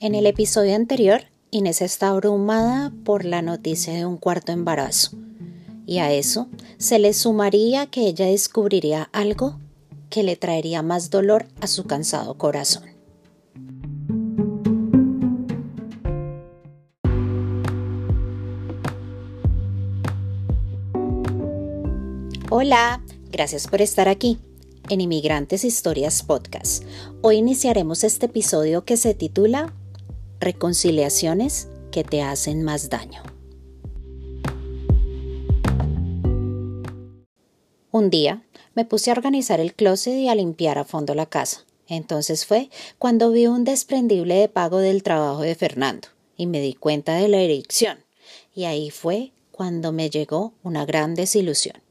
En el episodio anterior, Inés está abrumada por la noticia de un cuarto embarazo. Y a eso se le sumaría que ella descubriría algo que le traería más dolor a su cansado corazón. Hola, gracias por estar aquí en Inmigrantes Historias Podcast. Hoy iniciaremos este episodio que se titula Reconciliaciones que te hacen más daño. Un día me puse a organizar el closet y a limpiar a fondo la casa. Entonces fue cuando vi un desprendible de pago del trabajo de Fernando y me di cuenta de la erección. Y ahí fue cuando me llegó una gran desilusión.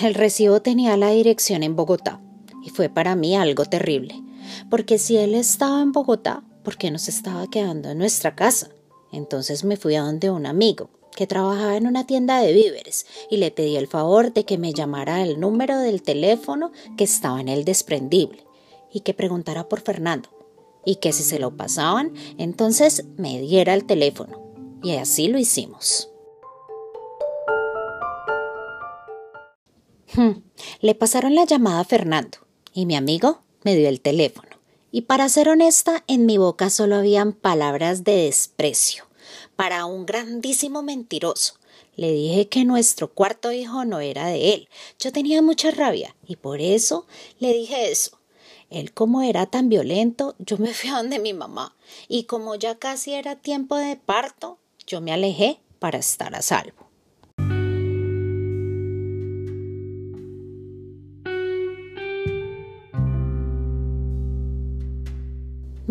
El recibo tenía la dirección en Bogotá y fue para mí algo terrible, porque si él estaba en Bogotá, ¿por qué no se estaba quedando en nuestra casa? Entonces me fui a donde un amigo que trabajaba en una tienda de víveres y le pedí el favor de que me llamara el número del teléfono que estaba en el desprendible y que preguntara por Fernando y que si se lo pasaban, entonces me diera el teléfono. Y así lo hicimos. Hmm, le pasaron la llamada a Fernando y mi amigo me dio el teléfono. Y para ser honesta, en mi boca solo habían palabras de desprecio para un grandísimo mentiroso. Le dije que nuestro cuarto hijo no era de él. Yo tenía mucha rabia y por eso le dije eso. Él como era tan violento, yo me fui a donde mi mamá y como ya casi era tiempo de parto, yo me alejé para estar a salvo.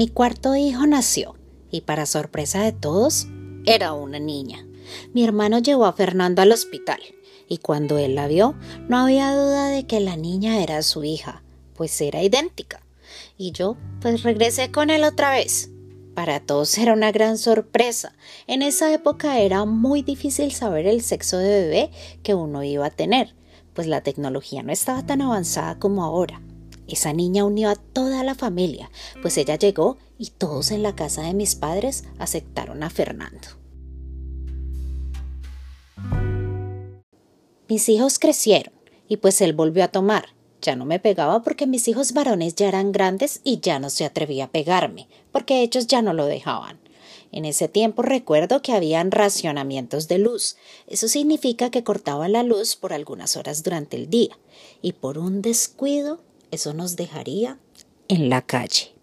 Mi cuarto hijo nació y para sorpresa de todos, era una niña. Mi hermano llevó a Fernando al hospital y cuando él la vio, no había duda de que la niña era su hija, pues era idéntica. Y yo, pues regresé con él otra vez. Para todos era una gran sorpresa. En esa época era muy difícil saber el sexo de bebé que uno iba a tener, pues la tecnología no estaba tan avanzada como ahora. Esa niña unió a toda la familia, pues ella llegó y todos en la casa de mis padres aceptaron a Fernando. Mis hijos crecieron y pues él volvió a tomar. Ya no me pegaba porque mis hijos varones ya eran grandes y ya no se atrevía a pegarme, porque ellos ya no lo dejaban. En ese tiempo recuerdo que habían racionamientos de luz. Eso significa que cortaban la luz por algunas horas durante el día y por un descuido eso nos dejaría en la calle.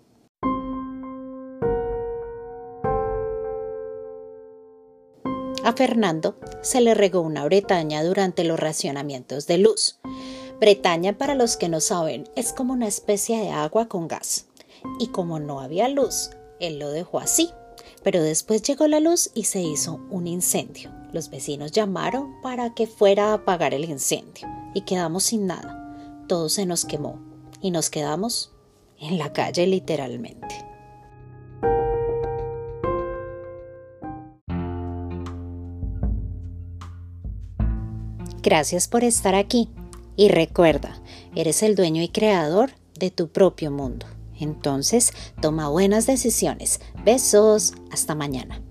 A Fernando se le regó una Bretaña durante los racionamientos de luz. Bretaña, para los que no saben, es como una especie de agua con gas. Y como no había luz, él lo dejó así. Pero después llegó la luz y se hizo un incendio. Los vecinos llamaron para que fuera a apagar el incendio y quedamos sin nada. Todo se nos quemó y nos quedamos en la calle literalmente. Gracias por estar aquí y recuerda, eres el dueño y creador de tu propio mundo. Entonces, toma buenas decisiones. Besos. Hasta mañana.